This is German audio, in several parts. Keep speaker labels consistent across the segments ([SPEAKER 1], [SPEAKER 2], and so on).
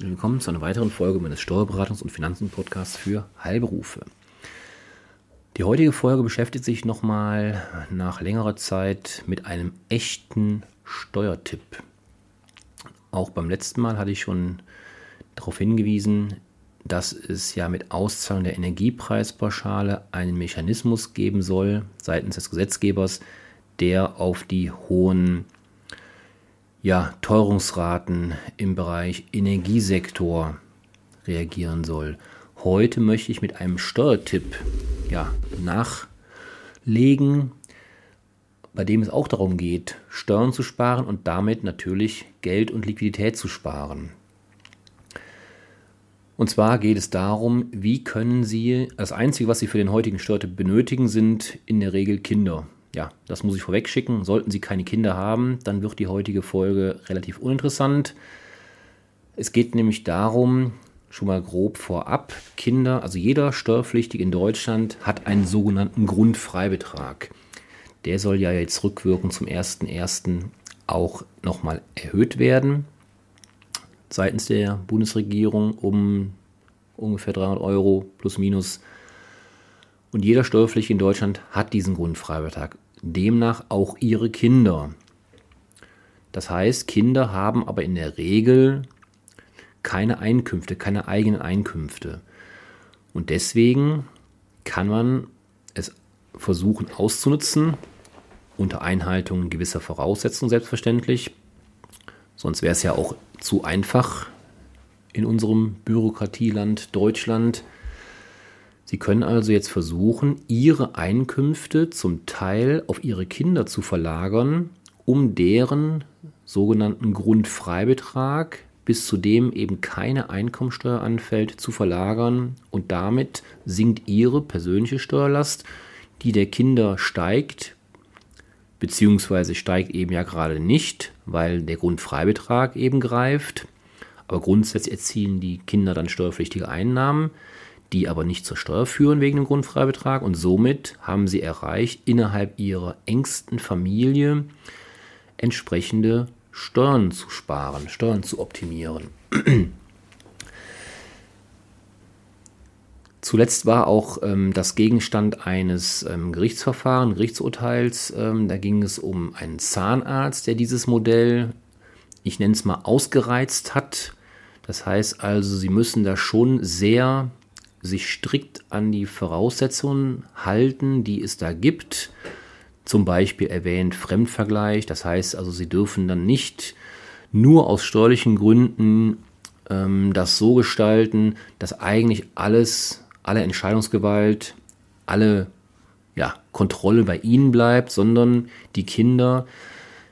[SPEAKER 1] Und willkommen zu einer weiteren Folge meines Steuerberatungs- und Finanzen-Podcasts für Heilberufe. Die heutige Folge beschäftigt sich nochmal nach längerer Zeit mit einem echten Steuertipp. Auch beim letzten Mal hatte ich schon darauf hingewiesen, dass es ja mit Auszahlung der Energiepreispauschale einen Mechanismus geben soll seitens des Gesetzgebers, der auf die hohen ja, Teuerungsraten im Bereich Energiesektor reagieren soll. Heute möchte ich mit einem Steuertipp ja, nachlegen, bei dem es auch darum geht, Steuern zu sparen und damit natürlich Geld und Liquidität zu sparen. Und zwar geht es darum, wie können Sie, das Einzige, was Sie für den heutigen Steuertipp benötigen, sind in der Regel Kinder ja, das muss ich vorweg schicken. Sollten Sie keine Kinder haben, dann wird die heutige Folge relativ uninteressant. Es geht nämlich darum, schon mal grob vorab, Kinder, also jeder Steuerpflichtige in Deutschland hat einen sogenannten Grundfreibetrag. Der soll ja jetzt rückwirkend zum 1.1. auch nochmal erhöht werden seitens der Bundesregierung um ungefähr 300 Euro plus minus. Und jeder Steuerpflichtige in Deutschland hat diesen Grundfreibetrag demnach auch ihre Kinder. Das heißt, Kinder haben aber in der Regel keine Einkünfte, keine eigenen Einkünfte. Und deswegen kann man es versuchen auszunutzen, unter Einhaltung gewisser Voraussetzungen selbstverständlich. Sonst wäre es ja auch zu einfach in unserem Bürokratieland Deutschland. Sie können also jetzt versuchen, Ihre Einkünfte zum Teil auf Ihre Kinder zu verlagern, um deren sogenannten Grundfreibetrag, bis zu dem eben keine Einkommensteuer anfällt, zu verlagern und damit sinkt Ihre persönliche Steuerlast, die der Kinder steigt, beziehungsweise steigt eben ja gerade nicht, weil der Grundfreibetrag eben greift. Aber grundsätzlich erzielen die Kinder dann steuerpflichtige Einnahmen die aber nicht zur Steuer führen wegen dem Grundfreibetrag. Und somit haben sie erreicht, innerhalb ihrer engsten Familie entsprechende Steuern zu sparen, Steuern zu optimieren. Zuletzt war auch ähm, das Gegenstand eines ähm, Gerichtsverfahrens, Gerichtsurteils. Ähm, da ging es um einen Zahnarzt, der dieses Modell, ich nenne es mal, ausgereizt hat. Das heißt also, Sie müssen da schon sehr sich strikt an die Voraussetzungen halten, die es da gibt. Zum Beispiel erwähnt Fremdvergleich, das heißt also, sie dürfen dann nicht nur aus steuerlichen Gründen ähm, das so gestalten, dass eigentlich alles, alle Entscheidungsgewalt, alle ja, Kontrolle bei ihnen bleibt, sondern die Kinder,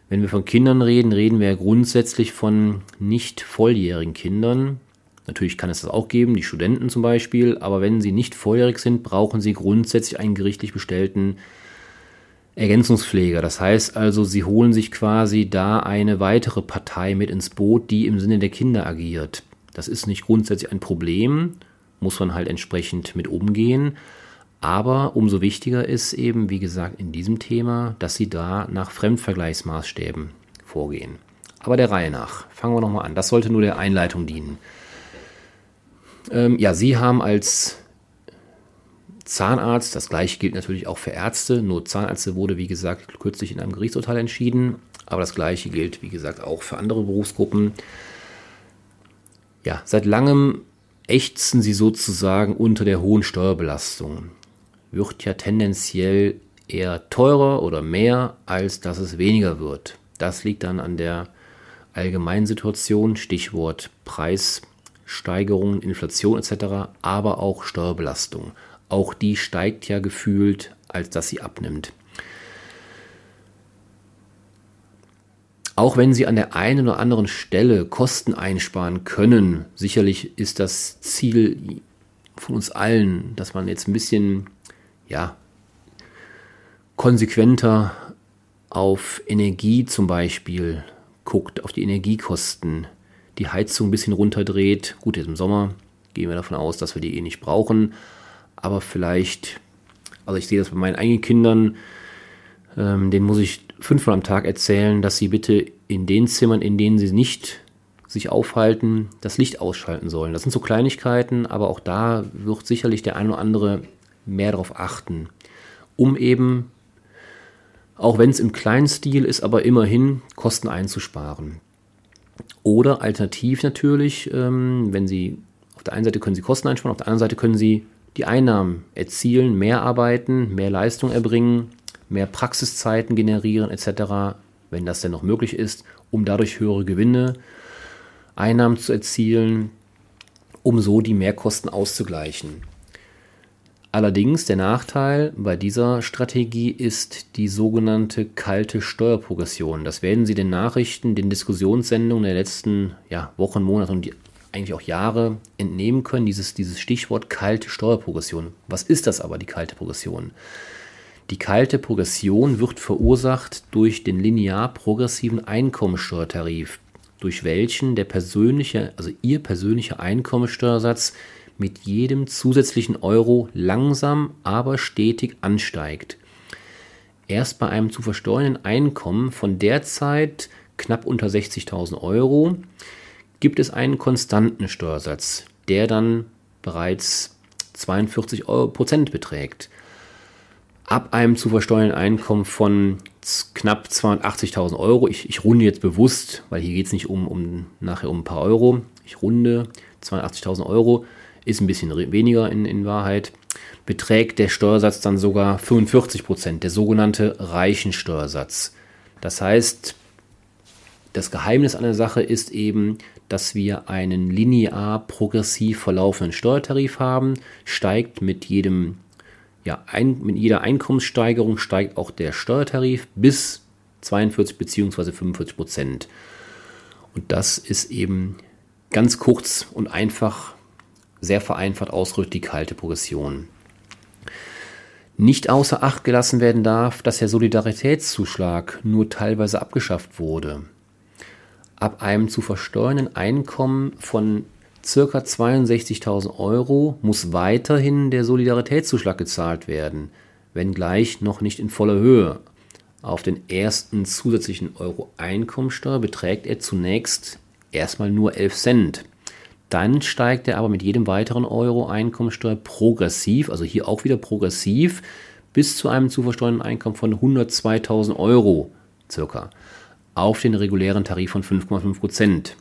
[SPEAKER 1] wenn wir von Kindern reden, reden wir ja grundsätzlich von nicht volljährigen Kindern. Natürlich kann es das auch geben, die Studenten zum Beispiel, aber wenn sie nicht volljährig sind, brauchen sie grundsätzlich einen gerichtlich bestellten Ergänzungspfleger. Das heißt also, sie holen sich quasi da eine weitere Partei mit ins Boot, die im Sinne der Kinder agiert. Das ist nicht grundsätzlich ein Problem, muss man halt entsprechend mit umgehen. Aber umso wichtiger ist eben, wie gesagt, in diesem Thema, dass sie da nach Fremdvergleichsmaßstäben vorgehen. Aber der Reihe nach. Fangen wir nochmal an. Das sollte nur der Einleitung dienen. Ähm, ja, Sie haben als Zahnarzt, das gleiche gilt natürlich auch für Ärzte, nur Zahnärzte wurde, wie gesagt, kürzlich in einem Gerichtsurteil entschieden, aber das gleiche gilt, wie gesagt, auch für andere Berufsgruppen. Ja, seit langem ächzen sie sozusagen unter der hohen Steuerbelastung. Wird ja tendenziell eher teurer oder mehr, als dass es weniger wird. Das liegt dann an der allgemeinen Situation, Stichwort Preis, Steigerungen, Inflation etc., aber auch Steuerbelastung. Auch die steigt ja gefühlt, als dass sie abnimmt. Auch wenn sie an der einen oder anderen Stelle Kosten einsparen können, sicherlich ist das Ziel von uns allen, dass man jetzt ein bisschen ja, konsequenter auf Energie zum Beispiel guckt, auf die Energiekosten die Heizung ein bisschen runterdreht. Gut, jetzt im Sommer gehen wir davon aus, dass wir die eh nicht brauchen. Aber vielleicht, also ich sehe das bei meinen eigenen Kindern, ähm, denen muss ich fünfmal am Tag erzählen, dass sie bitte in den Zimmern, in denen sie nicht sich aufhalten, das Licht ausschalten sollen. Das sind so Kleinigkeiten, aber auch da wird sicherlich der ein oder andere mehr darauf achten, um eben, auch wenn es im kleinen Stil ist, aber immerhin Kosten einzusparen. Oder alternativ natürlich, ähm, wenn Sie auf der einen Seite können Sie Kosten einsparen, auf der anderen Seite können Sie die Einnahmen erzielen, mehr arbeiten, mehr Leistung erbringen, mehr Praxiszeiten generieren etc., wenn das denn noch möglich ist, um dadurch höhere Gewinne, Einnahmen zu erzielen, um so die Mehrkosten auszugleichen. Allerdings der Nachteil bei dieser Strategie ist die sogenannte kalte Steuerprogression. Das werden Sie den Nachrichten, den Diskussionssendungen der letzten ja, Wochen, Monate und eigentlich auch Jahre entnehmen können, dieses, dieses Stichwort kalte Steuerprogression. Was ist das aber, die kalte Progression? Die kalte Progression wird verursacht durch den linear progressiven Einkommensteuertarif, durch welchen der persönliche, also Ihr persönlicher Einkommensteuersatz mit jedem zusätzlichen Euro langsam, aber stetig ansteigt. Erst bei einem zu versteuernden Einkommen von derzeit knapp unter 60.000 Euro gibt es einen konstanten Steuersatz, der dann bereits 42 Prozent beträgt ab einem zu versteuernden Einkommen von knapp 280.000 Euro. Ich, ich, runde jetzt bewusst, weil hier geht es nicht um, um nachher um ein paar Euro. Ich runde 280.000 Euro, ist ein bisschen weniger in, in Wahrheit. Beträgt der Steuersatz dann sogar 45 Prozent, der sogenannte Reichensteuersatz. Das heißt, das Geheimnis an der Sache ist eben, dass wir einen linear progressiv verlaufenden Steuertarif haben, steigt mit jedem ja, ein, mit jeder Einkommenssteigerung steigt auch der Steuertarif bis 42 bzw. 45 Prozent. Und das ist eben ganz kurz und einfach, sehr vereinfacht ausgedrückt die kalte Progression. Nicht außer Acht gelassen werden darf, dass der Solidaritätszuschlag nur teilweise abgeschafft wurde. Ab einem zu versteuernden Einkommen von circa 62.000 Euro muss weiterhin der Solidaritätszuschlag gezahlt werden, wenngleich noch nicht in voller Höhe. Auf den ersten zusätzlichen Euro Einkommensteuer beträgt er zunächst erstmal nur 11 Cent. Dann steigt er aber mit jedem weiteren Euro Einkommensteuer progressiv, also hier auch wieder progressiv, bis zu einem zu versteuernden Einkommen von 102.000 Euro circa auf den regulären Tarif von 5,5 Prozent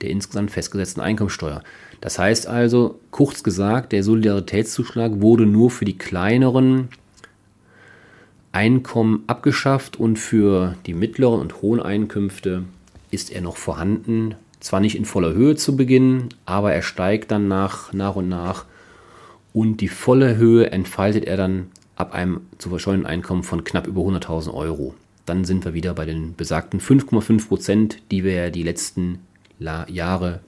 [SPEAKER 1] der insgesamt festgesetzten Einkommensteuer. Das heißt also, kurz gesagt, der Solidaritätszuschlag wurde nur für die kleineren Einkommen abgeschafft und für die mittleren und hohen Einkünfte ist er noch vorhanden. Zwar nicht in voller Höhe zu Beginn, aber er steigt dann nach, nach und nach und die volle Höhe entfaltet er dann ab einem zu verscheuernden Einkommen von knapp über 100.000 Euro. Dann sind wir wieder bei den besagten 5,5 Prozent, die wir ja die letzten Jahre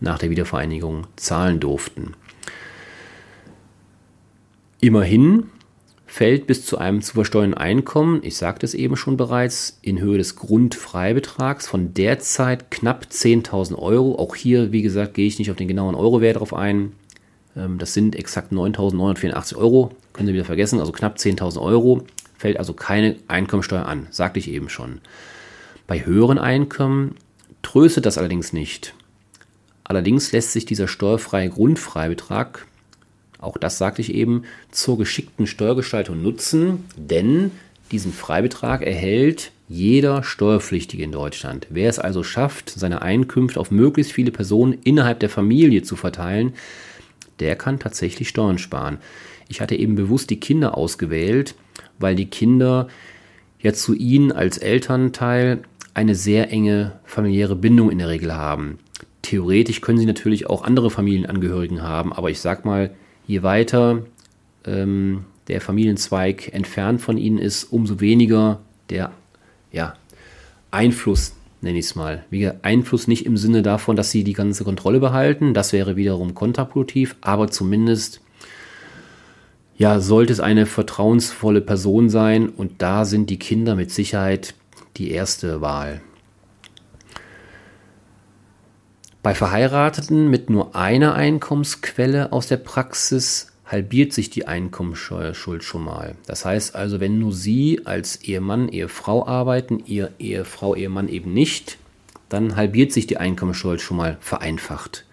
[SPEAKER 1] nach der Wiedervereinigung zahlen durften. Immerhin fällt bis zu einem zu versteuernden Einkommen, ich sagte es eben schon bereits, in Höhe des Grundfreibetrags von derzeit knapp 10.000 Euro. Auch hier, wie gesagt, gehe ich nicht auf den genauen Eurowert drauf ein. Ähm, das sind exakt 9.984 Euro. Können Sie wieder vergessen, also knapp 10.000 Euro. Fällt also keine Einkommensteuer an, sagte ich eben schon. Bei höheren Einkommen tröstet das allerdings nicht. Allerdings lässt sich dieser steuerfreie Grundfreibetrag, auch das sagte ich eben, zur geschickten Steuergestaltung nutzen, denn diesen Freibetrag erhält jeder Steuerpflichtige in Deutschland. Wer es also schafft, seine Einkünfte auf möglichst viele Personen innerhalb der Familie zu verteilen, der kann tatsächlich Steuern sparen. Ich hatte eben bewusst die Kinder ausgewählt, weil die Kinder ja zu ihnen als Elternteil eine sehr enge familiäre Bindung in der Regel haben. Theoretisch können sie natürlich auch andere Familienangehörigen haben, aber ich sag mal, je weiter ähm, der Familienzweig entfernt von ihnen ist, umso weniger der ja, Einfluss, nenne ich es mal. Wie Einfluss nicht im Sinne davon, dass sie die ganze Kontrolle behalten, das wäre wiederum kontraproduktiv, aber zumindest ja, sollte es eine vertrauensvolle Person sein und da sind die Kinder mit Sicherheit die erste Wahl. Bei Verheirateten mit nur einer Einkommensquelle aus der Praxis halbiert sich die Einkommensteuerschuld schon mal. Das heißt also, wenn nur Sie als Ehemann, Ehefrau arbeiten, Ihr Ehefrau, Ehemann eben nicht, dann halbiert sich die Einkommensteuer schon mal vereinfacht.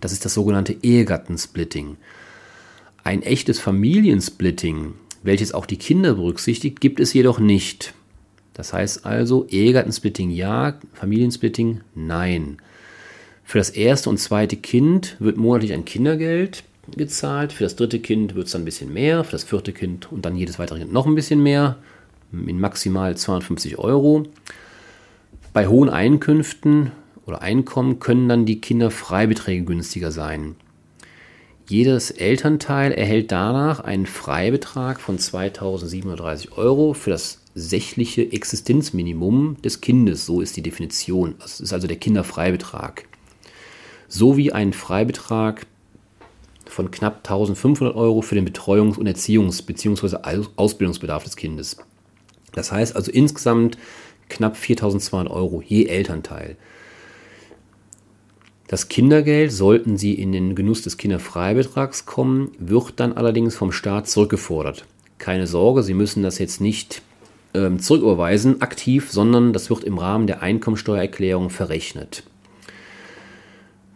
[SPEAKER 1] Das ist das sogenannte Ehegattensplitting. Ein echtes Familiensplitting, welches auch die Kinder berücksichtigt, gibt es jedoch nicht. Das heißt also, Ehegattensplitting ja, Familiensplitting nein. Für das erste und zweite Kind wird monatlich ein Kindergeld gezahlt. Für das dritte Kind wird es dann ein bisschen mehr. Für das vierte Kind und dann jedes weitere Kind noch ein bisschen mehr. In maximal 250 Euro. Bei hohen Einkünften oder Einkommen können dann die Kinderfreibeträge günstiger sein. Jedes Elternteil erhält danach einen Freibetrag von 2730 Euro für das sächliche Existenzminimum des Kindes. So ist die Definition. Das ist also der Kinderfreibetrag. Sowie ein Freibetrag von knapp 1500 Euro für den Betreuungs- und Erziehungs- bzw. Ausbildungsbedarf des Kindes. Das heißt also insgesamt knapp 4200 Euro je Elternteil. Das Kindergeld, sollten Sie in den Genuss des Kinderfreibetrags kommen, wird dann allerdings vom Staat zurückgefordert. Keine Sorge, Sie müssen das jetzt nicht ähm, zurücküberweisen aktiv, sondern das wird im Rahmen der Einkommensteuererklärung verrechnet.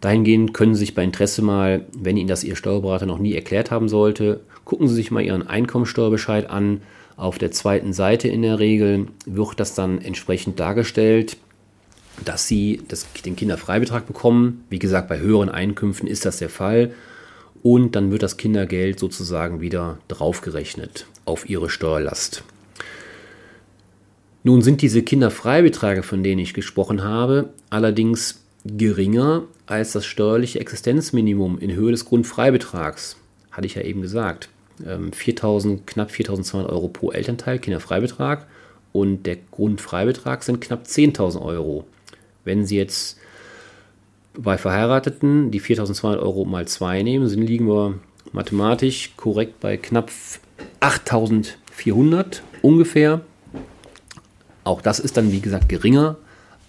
[SPEAKER 1] Dahingehend können Sie sich bei Interesse mal, wenn Ihnen das Ihr Steuerberater noch nie erklärt haben sollte, gucken Sie sich mal Ihren Einkommensteuerbescheid an. Auf der zweiten Seite in der Regel wird das dann entsprechend dargestellt dass sie das, den Kinderfreibetrag bekommen. Wie gesagt, bei höheren Einkünften ist das der Fall. Und dann wird das Kindergeld sozusagen wieder draufgerechnet auf ihre Steuerlast. Nun sind diese Kinderfreibeträge, von denen ich gesprochen habe, allerdings geringer als das steuerliche Existenzminimum in Höhe des Grundfreibetrags. Hatte ich ja eben gesagt. 4.000, ähm, knapp 4.200 Euro pro Elternteil Kinderfreibetrag und der Grundfreibetrag sind knapp 10.000 Euro. Wenn Sie jetzt bei Verheirateten die 4.200 Euro mal 2 nehmen, sind, liegen wir mathematisch korrekt bei knapp 8.400 ungefähr. Auch das ist dann, wie gesagt, geringer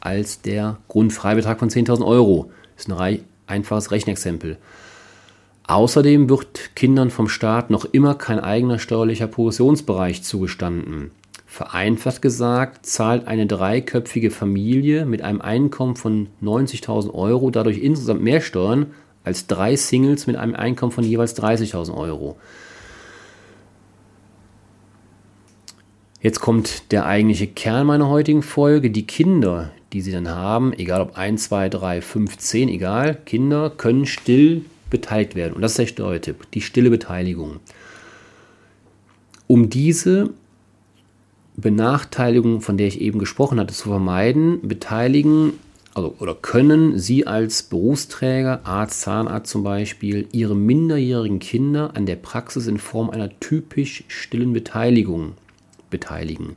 [SPEAKER 1] als der Grundfreibetrag von 10.000 Euro. Das ist ein einfaches Rechenexempel. Außerdem wird Kindern vom Staat noch immer kein eigener steuerlicher Progressionsbereich zugestanden. Vereinfacht gesagt, zahlt eine dreiköpfige Familie mit einem Einkommen von 90.000 Euro dadurch insgesamt mehr Steuern als drei Singles mit einem Einkommen von jeweils 30.000 Euro. Jetzt kommt der eigentliche Kern meiner heutigen Folge. Die Kinder, die sie dann haben, egal ob 1, 2, 3, 5, 10, egal, Kinder können still beteiligt werden. Und das ist der Steuertipp, die stille Beteiligung. Um diese Benachteiligung, von der ich eben gesprochen hatte, zu vermeiden, beteiligen also, oder können Sie als Berufsträger, Arzt, Zahnarzt zum Beispiel, Ihre minderjährigen Kinder an der Praxis in Form einer typisch stillen Beteiligung beteiligen.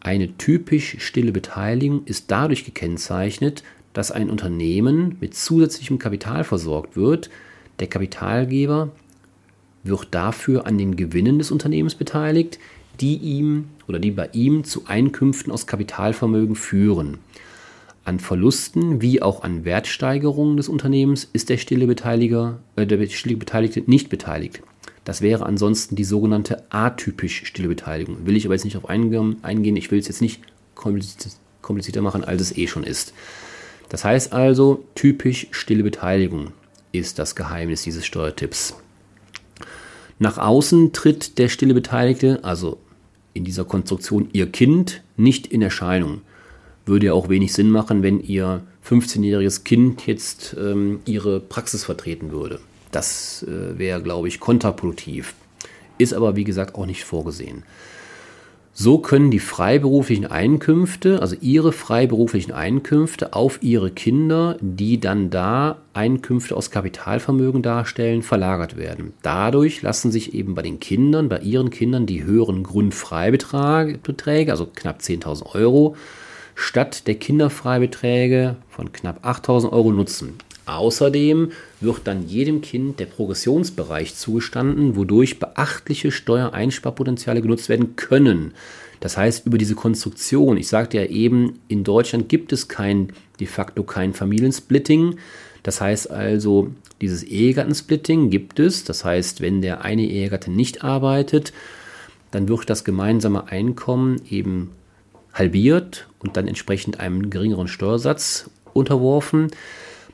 [SPEAKER 1] Eine typisch stille Beteiligung ist dadurch gekennzeichnet, dass ein Unternehmen mit zusätzlichem Kapital versorgt wird. Der Kapitalgeber wird dafür an den Gewinnen des Unternehmens beteiligt, die ihm oder die bei ihm zu Einkünften aus Kapitalvermögen führen. An Verlusten wie auch an Wertsteigerungen des Unternehmens ist der stille, Beteiliger, äh, der stille Beteiligte nicht beteiligt. Das wäre ansonsten die sogenannte atypisch stille Beteiligung. Will ich aber jetzt nicht auf eingehen. Ich will es jetzt nicht komplizierter machen, als es eh schon ist. Das heißt also, typisch stille Beteiligung ist das Geheimnis dieses Steuertipps. Nach außen tritt der stille Beteiligte, also in dieser Konstruktion ihr Kind nicht in Erscheinung. Würde ja auch wenig Sinn machen, wenn ihr 15-jähriges Kind jetzt ähm, ihre Praxis vertreten würde. Das äh, wäre, glaube ich, kontraproduktiv. Ist aber, wie gesagt, auch nicht vorgesehen. So können die freiberuflichen Einkünfte, also ihre freiberuflichen Einkünfte auf ihre Kinder, die dann da Einkünfte aus Kapitalvermögen darstellen, verlagert werden. Dadurch lassen sich eben bei den Kindern, bei ihren Kindern die höheren Grundfreibeträge, also knapp 10.000 Euro, statt der Kinderfreibeträge von knapp 8.000 Euro nutzen. Außerdem wird dann jedem Kind der Progressionsbereich zugestanden, wodurch beachtliche Steuereinsparpotenziale genutzt werden können. Das heißt, über diese Konstruktion, ich sagte ja eben, in Deutschland gibt es kein, de facto kein Familiensplitting. Das heißt also, dieses Ehegattensplitting gibt es. Das heißt, wenn der eine Ehegatte nicht arbeitet, dann wird das gemeinsame Einkommen eben halbiert und dann entsprechend einem geringeren Steuersatz unterworfen.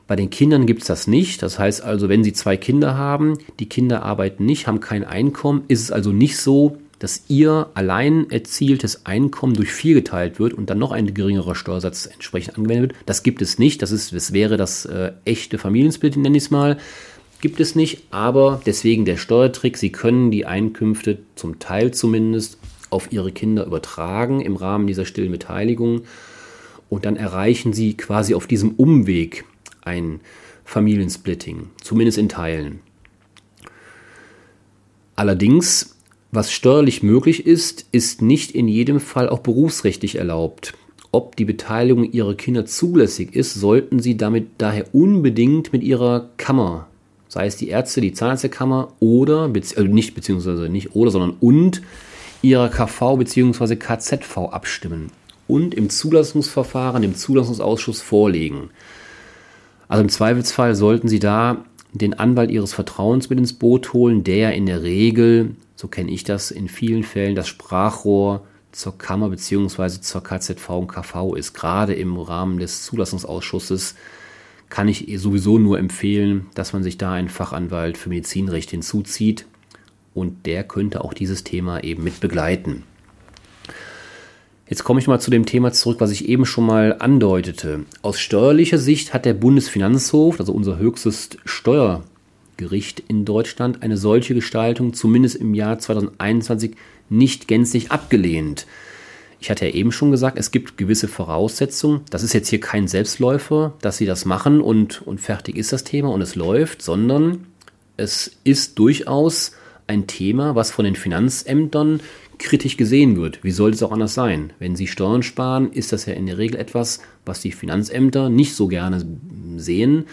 [SPEAKER 1] Bei den Kindern gibt es das nicht. Das heißt also, wenn Sie zwei Kinder haben, die Kinder arbeiten nicht, haben kein Einkommen, ist es also nicht so, dass Ihr allein erzieltes Einkommen durch vier geteilt wird und dann noch ein geringerer Steuersatz entsprechend angewendet wird. Das gibt es nicht. Das, ist, das wäre das äh, echte Familiensplit, nenne ich es mal. Gibt es nicht, aber deswegen der Steuertrick. Sie können die Einkünfte zum Teil zumindest auf Ihre Kinder übertragen im Rahmen dieser stillen Beteiligung. Und dann erreichen Sie quasi auf diesem Umweg ein Familiensplitting, zumindest in Teilen. Allerdings, was steuerlich möglich ist, ist nicht in jedem Fall auch berufsrechtlich erlaubt. Ob die Beteiligung Ihrer Kinder zulässig ist, sollten Sie damit daher unbedingt mit Ihrer Kammer, sei es die Ärzte, die Zahnärztekammer oder, also nicht beziehungsweise nicht oder, sondern und Ihrer KV bzw. KZV abstimmen und im Zulassungsverfahren dem Zulassungsausschuss vorlegen. Also im Zweifelsfall sollten Sie da den Anwalt Ihres Vertrauens mit ins Boot holen, der in der Regel, so kenne ich das in vielen Fällen, das Sprachrohr zur Kammer bzw. zur KZV und KV ist. Gerade im Rahmen des Zulassungsausschusses kann ich sowieso nur empfehlen, dass man sich da einen Fachanwalt für Medizinrecht hinzuzieht und der könnte auch dieses Thema eben mit begleiten. Jetzt komme ich mal zu dem Thema zurück, was ich eben schon mal andeutete. Aus steuerlicher Sicht hat der Bundesfinanzhof, also unser höchstes Steuergericht in Deutschland, eine solche Gestaltung zumindest im Jahr 2021 nicht gänzlich abgelehnt. Ich hatte ja eben schon gesagt, es gibt gewisse Voraussetzungen. Das ist jetzt hier kein Selbstläufer, dass Sie das machen und, und fertig ist das Thema und es läuft, sondern es ist durchaus ein Thema, was von den Finanzämtern kritisch gesehen wird. Wie sollte es auch anders sein? Wenn Sie Steuern sparen, ist das ja in der Regel etwas, was die Finanzämter nicht so gerne sehen.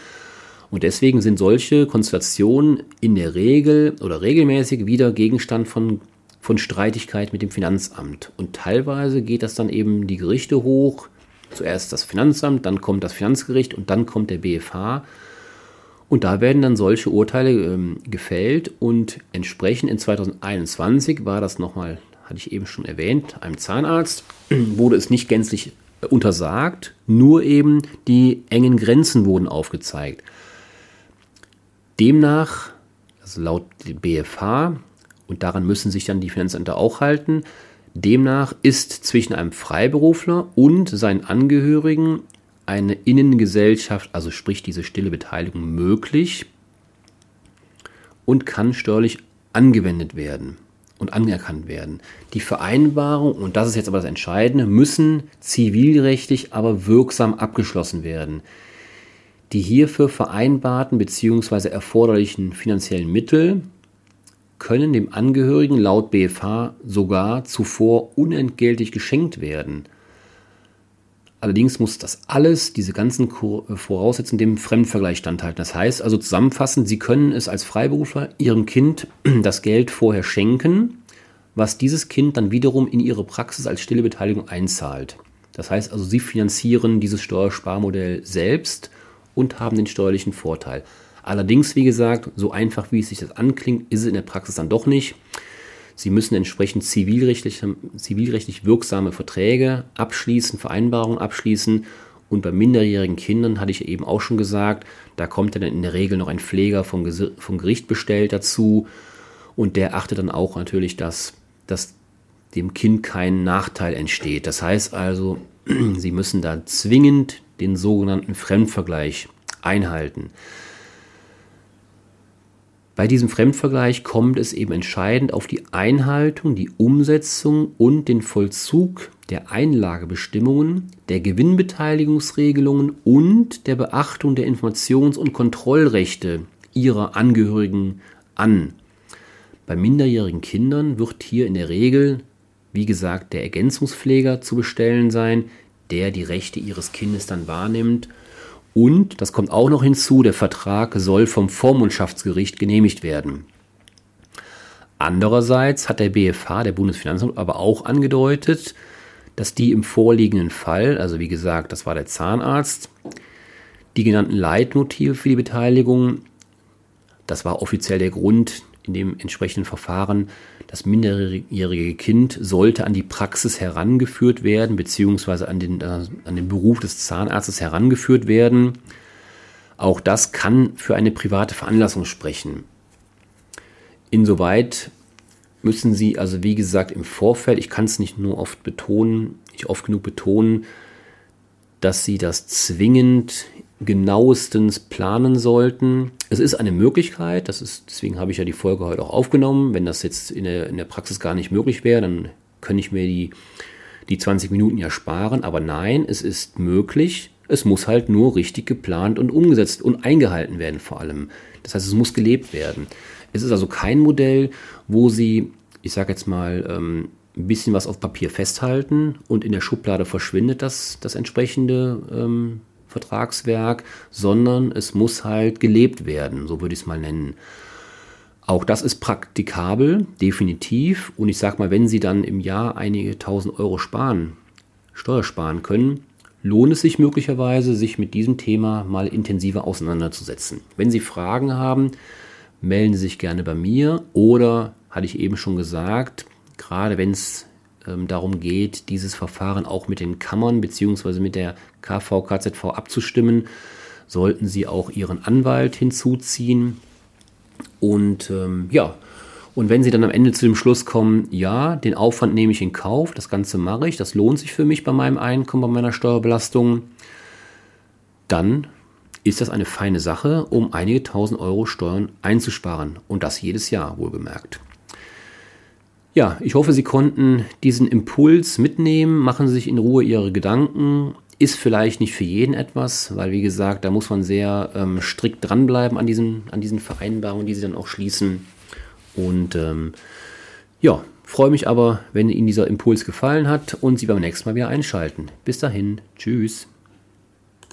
[SPEAKER 1] Und deswegen sind solche Konstellationen in der Regel oder regelmäßig wieder Gegenstand von, von Streitigkeit mit dem Finanzamt. Und teilweise geht das dann eben die Gerichte hoch. Zuerst das Finanzamt, dann kommt das Finanzgericht und dann kommt der BFH. Und da werden dann solche Urteile ähm, gefällt und entsprechend in 2021 war das nochmal hatte ich eben schon erwähnt, einem Zahnarzt, wurde es nicht gänzlich untersagt, nur eben die engen Grenzen wurden aufgezeigt. Demnach, also laut BFH, und daran müssen sich dann die Finanzämter auch halten, demnach ist zwischen einem Freiberufler und seinen Angehörigen eine Innengesellschaft, also sprich diese stille Beteiligung, möglich und kann steuerlich angewendet werden und anerkannt werden. Die Vereinbarung, und das ist jetzt aber das Entscheidende, müssen zivilrechtlich aber wirksam abgeschlossen werden. Die hierfür vereinbarten bzw. erforderlichen finanziellen Mittel können dem Angehörigen laut BFH sogar zuvor unentgeltlich geschenkt werden. Allerdings muss das alles, diese ganzen Voraussetzungen, dem Fremdvergleich standhalten. Das heißt also zusammenfassend, Sie können es als Freiberufler Ihrem Kind das Geld vorher schenken, was dieses Kind dann wiederum in Ihre Praxis als stille Beteiligung einzahlt. Das heißt also, Sie finanzieren dieses Steuersparmodell selbst und haben den steuerlichen Vorteil. Allerdings, wie gesagt, so einfach wie es sich das anklingt, ist es in der Praxis dann doch nicht. Sie müssen entsprechend zivilrechtlich, zivilrechtlich wirksame Verträge abschließen, Vereinbarungen abschließen. Und bei minderjährigen Kindern hatte ich eben auch schon gesagt, da kommt dann in der Regel noch ein Pfleger vom, vom Gericht bestellt dazu. Und der achtet dann auch natürlich, dass, dass dem Kind kein Nachteil entsteht. Das heißt also, Sie müssen da zwingend den sogenannten Fremdvergleich einhalten. Bei diesem Fremdvergleich kommt es eben entscheidend auf die Einhaltung, die Umsetzung und den Vollzug der Einlagebestimmungen, der Gewinnbeteiligungsregelungen und der Beachtung der Informations- und Kontrollrechte ihrer Angehörigen an. Bei minderjährigen Kindern wird hier in der Regel, wie gesagt, der Ergänzungspfleger zu bestellen sein, der die Rechte ihres Kindes dann wahrnimmt und, das kommt auch noch hinzu, der Vertrag soll vom Vormundschaftsgericht genehmigt werden. Andererseits hat der BFH, der Bundesfinanzamt, aber auch angedeutet, dass die im vorliegenden Fall, also wie gesagt, das war der Zahnarzt, die genannten Leitmotive für die Beteiligung, das war offiziell der Grund, in dem entsprechenden Verfahren, das minderjährige Kind sollte an die Praxis herangeführt werden, beziehungsweise an den, äh, an den Beruf des Zahnarztes herangeführt werden. Auch das kann für eine private Veranlassung sprechen. Insoweit müssen Sie also, wie gesagt, im Vorfeld, ich kann es nicht nur oft betonen, nicht oft genug betonen, dass Sie das zwingend genauestens planen sollten. Es ist eine Möglichkeit, das ist, deswegen habe ich ja die Folge heute auch aufgenommen. Wenn das jetzt in der, in der Praxis gar nicht möglich wäre, dann könnte ich mir die, die 20 Minuten ja sparen. Aber nein, es ist möglich. Es muss halt nur richtig geplant und umgesetzt und eingehalten werden vor allem. Das heißt, es muss gelebt werden. Es ist also kein Modell, wo Sie, ich sage jetzt mal, ähm, ein bisschen was auf Papier festhalten und in der Schublade verschwindet das, das entsprechende ähm, Vertragswerk, sondern es muss halt gelebt werden, so würde ich es mal nennen. Auch das ist praktikabel, definitiv. Und ich sage mal, wenn Sie dann im Jahr einige tausend Euro sparen, Steuer sparen können, lohnt es sich möglicherweise, sich mit diesem Thema mal intensiver auseinanderzusetzen. Wenn Sie Fragen haben, melden Sie sich gerne bei mir oder, hatte ich eben schon gesagt, gerade wenn es ähm, darum geht, dieses Verfahren auch mit den Kammern bzw. mit der KV, KZV abzustimmen, sollten Sie auch Ihren Anwalt hinzuziehen. Und ähm, ja, und wenn Sie dann am Ende zu dem Schluss kommen, ja, den Aufwand nehme ich in Kauf, das Ganze mache ich, das lohnt sich für mich bei meinem Einkommen, bei meiner Steuerbelastung, dann ist das eine feine Sache, um einige tausend Euro Steuern einzusparen. Und das jedes Jahr, wohlgemerkt. Ja, ich hoffe, Sie konnten diesen Impuls mitnehmen. Machen Sie sich in Ruhe Ihre Gedanken. Ist vielleicht nicht für jeden etwas, weil wie gesagt, da muss man sehr ähm, strikt dranbleiben an diesen, an diesen Vereinbarungen, die Sie dann auch schließen. Und ähm, ja, freue mich aber, wenn Ihnen dieser Impuls gefallen hat und Sie beim nächsten Mal wieder einschalten. Bis dahin, tschüss.